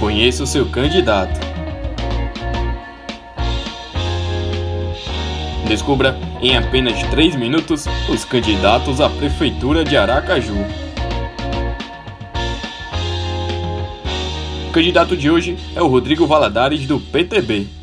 Conheça o seu candidato. Descubra em apenas 3 minutos os candidatos à Prefeitura de Aracaju. O candidato de hoje é o Rodrigo Valadares, do PTB.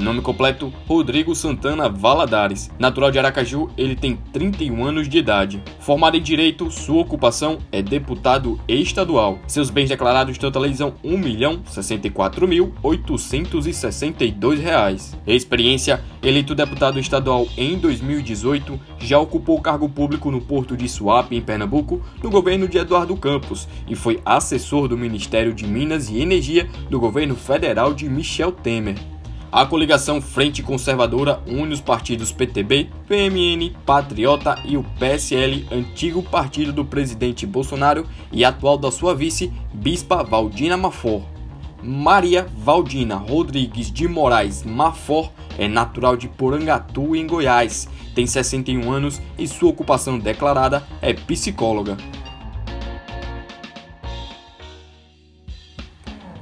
Nome completo: Rodrigo Santana Valadares. Natural de Aracaju, ele tem 31 anos de idade. Formado em Direito, sua ocupação é deputado estadual. Seus bens declarados totalizam R$ 1.064.862. Experiência: eleito deputado estadual em 2018, já ocupou cargo público no Porto de Suape, em Pernambuco, no governo de Eduardo Campos, e foi assessor do Ministério de Minas e Energia do governo federal de Michel Temer. A coligação Frente Conservadora une os partidos PTB, PMN, Patriota e o PSL, antigo partido do presidente Bolsonaro e atual da sua vice, Bispa Valdina Mafor. Maria Valdina Rodrigues de Moraes Mafor é natural de Porangatu, em Goiás, tem 61 anos e sua ocupação declarada é psicóloga.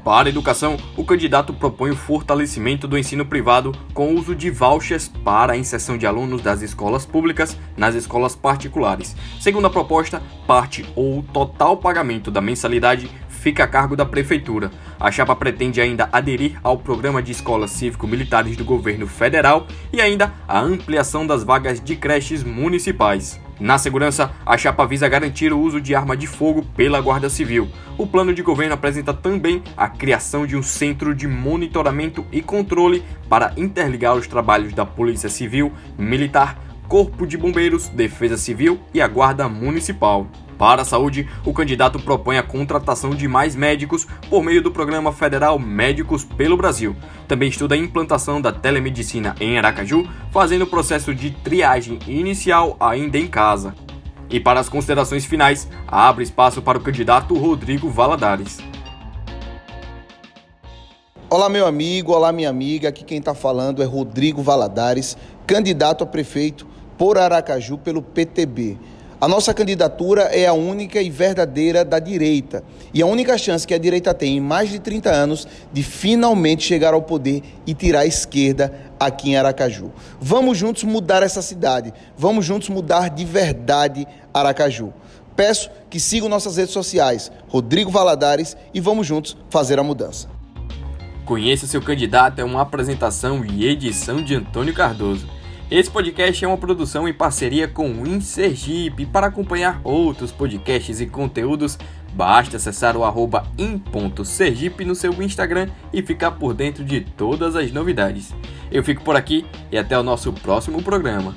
Para a educação, o candidato propõe o fortalecimento do ensino privado com o uso de vouchers para a inserção de alunos das escolas públicas nas escolas particulares. Segundo a proposta, parte ou total pagamento da mensalidade fica a cargo da prefeitura. A chapa pretende ainda aderir ao programa de escolas cívico-militares do governo federal e ainda a ampliação das vagas de creches municipais. Na segurança, a chapa visa garantir o uso de arma de fogo pela Guarda Civil. O plano de governo apresenta também a criação de um centro de monitoramento e controle para interligar os trabalhos da Polícia Civil, Militar, Corpo de Bombeiros, Defesa Civil e a Guarda Municipal. Para a saúde, o candidato propõe a contratação de mais médicos por meio do programa federal Médicos pelo Brasil. Também estuda a implantação da telemedicina em Aracaju, fazendo o processo de triagem inicial ainda em casa. E para as considerações finais, abre espaço para o candidato Rodrigo Valadares. Olá, meu amigo, olá, minha amiga. Aqui quem está falando é Rodrigo Valadares, candidato a prefeito por Aracaju pelo PTB. A nossa candidatura é a única e verdadeira da direita. E a única chance que a direita tem em mais de 30 anos de finalmente chegar ao poder e tirar a esquerda aqui em Aracaju. Vamos juntos mudar essa cidade. Vamos juntos mudar de verdade Aracaju. Peço que sigam nossas redes sociais, Rodrigo Valadares, e vamos juntos fazer a mudança. Conheça seu candidato é uma apresentação e edição de Antônio Cardoso. Esse podcast é uma produção em parceria com o InSergipe. Para acompanhar outros podcasts e conteúdos, basta acessar o arroba in.sergipe no seu Instagram e ficar por dentro de todas as novidades. Eu fico por aqui e até o nosso próximo programa.